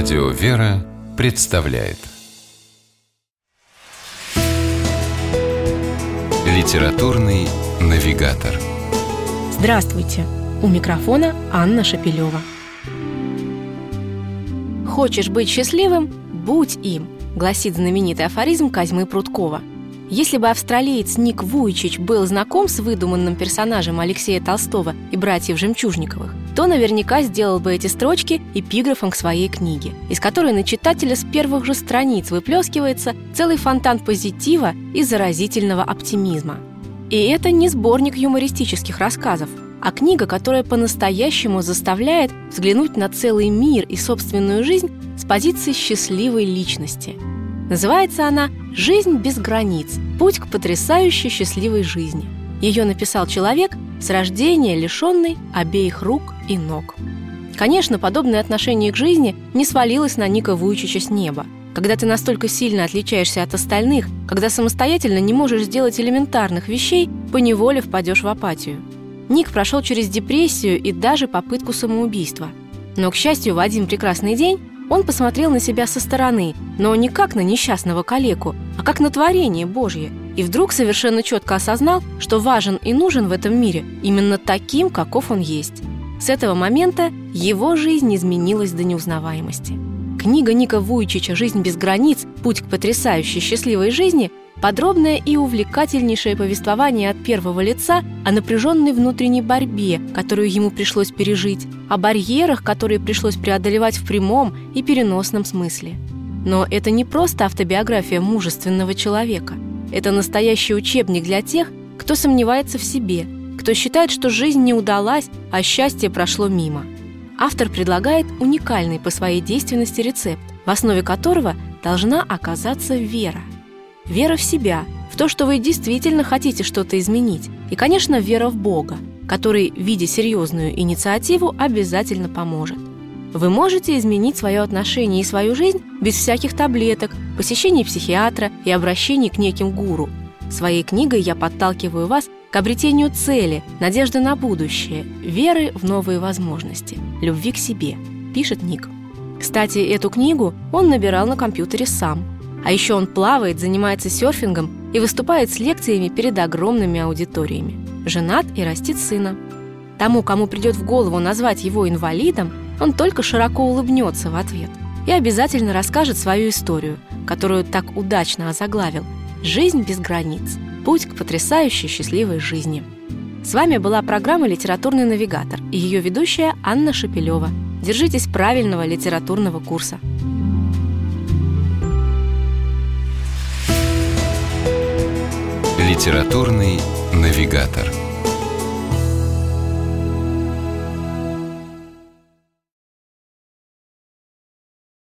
Радио «Вера» представляет Литературный навигатор Здравствуйте! У микрофона Анна Шапилева. «Хочешь быть счастливым? Будь им», гласит знаменитый афоризм Козьмы Прудкова – если бы австралиец Ник Вуйчич был знаком с выдуманным персонажем Алексея Толстого и братьев Жемчужниковых, то наверняка сделал бы эти строчки эпиграфом к своей книге, из которой на читателя с первых же страниц выплескивается целый фонтан позитива и заразительного оптимизма. И это не сборник юмористических рассказов, а книга, которая по-настоящему заставляет взглянуть на целый мир и собственную жизнь с позиции счастливой личности – Называется она «Жизнь без границ. Путь к потрясающей счастливой жизни». Ее написал человек с рождения лишенный обеих рук и ног. Конечно, подобное отношение к жизни не свалилось на Ника Вуйчича с неба. Когда ты настолько сильно отличаешься от остальных, когда самостоятельно не можешь сделать элементарных вещей, поневоле впадешь в апатию. Ник прошел через депрессию и даже попытку самоубийства. Но, к счастью, в один прекрасный день он посмотрел на себя со стороны, но не как на несчастного калеку, а как на творение Божье, и вдруг совершенно четко осознал, что важен и нужен в этом мире именно таким, каков он есть. С этого момента его жизнь изменилась до неузнаваемости. Книга Ника Вуйчича «Жизнь без границ. Путь к потрясающей счастливой жизни» Подробное и увлекательнейшее повествование от первого лица о напряженной внутренней борьбе, которую ему пришлось пережить, о барьерах, которые пришлось преодолевать в прямом и переносном смысле. Но это не просто автобиография мужественного человека. Это настоящий учебник для тех, кто сомневается в себе, кто считает, что жизнь не удалась, а счастье прошло мимо. Автор предлагает уникальный по своей действенности рецепт, в основе которого должна оказаться вера – Вера в себя, в то, что вы действительно хотите что-то изменить. И, конечно, вера в Бога, который, видя серьезную инициативу, обязательно поможет. Вы можете изменить свое отношение и свою жизнь без всяких таблеток, посещений психиатра и обращений к неким гуру. Своей книгой я подталкиваю вас к обретению цели, надежды на будущее, веры в новые возможности, любви к себе, пишет Ник. Кстати, эту книгу он набирал на компьютере сам – а еще он плавает, занимается серфингом и выступает с лекциями перед огромными аудиториями. Женат и растит сына. Тому, кому придет в голову назвать его инвалидом, он только широко улыбнется в ответ и обязательно расскажет свою историю, которую так удачно озаглавил «Жизнь без границ. Путь к потрясающей счастливой жизни». С вами была программа «Литературный навигатор» и ее ведущая Анна Шапилева. Держитесь правильного литературного курса. Литературный навигатор.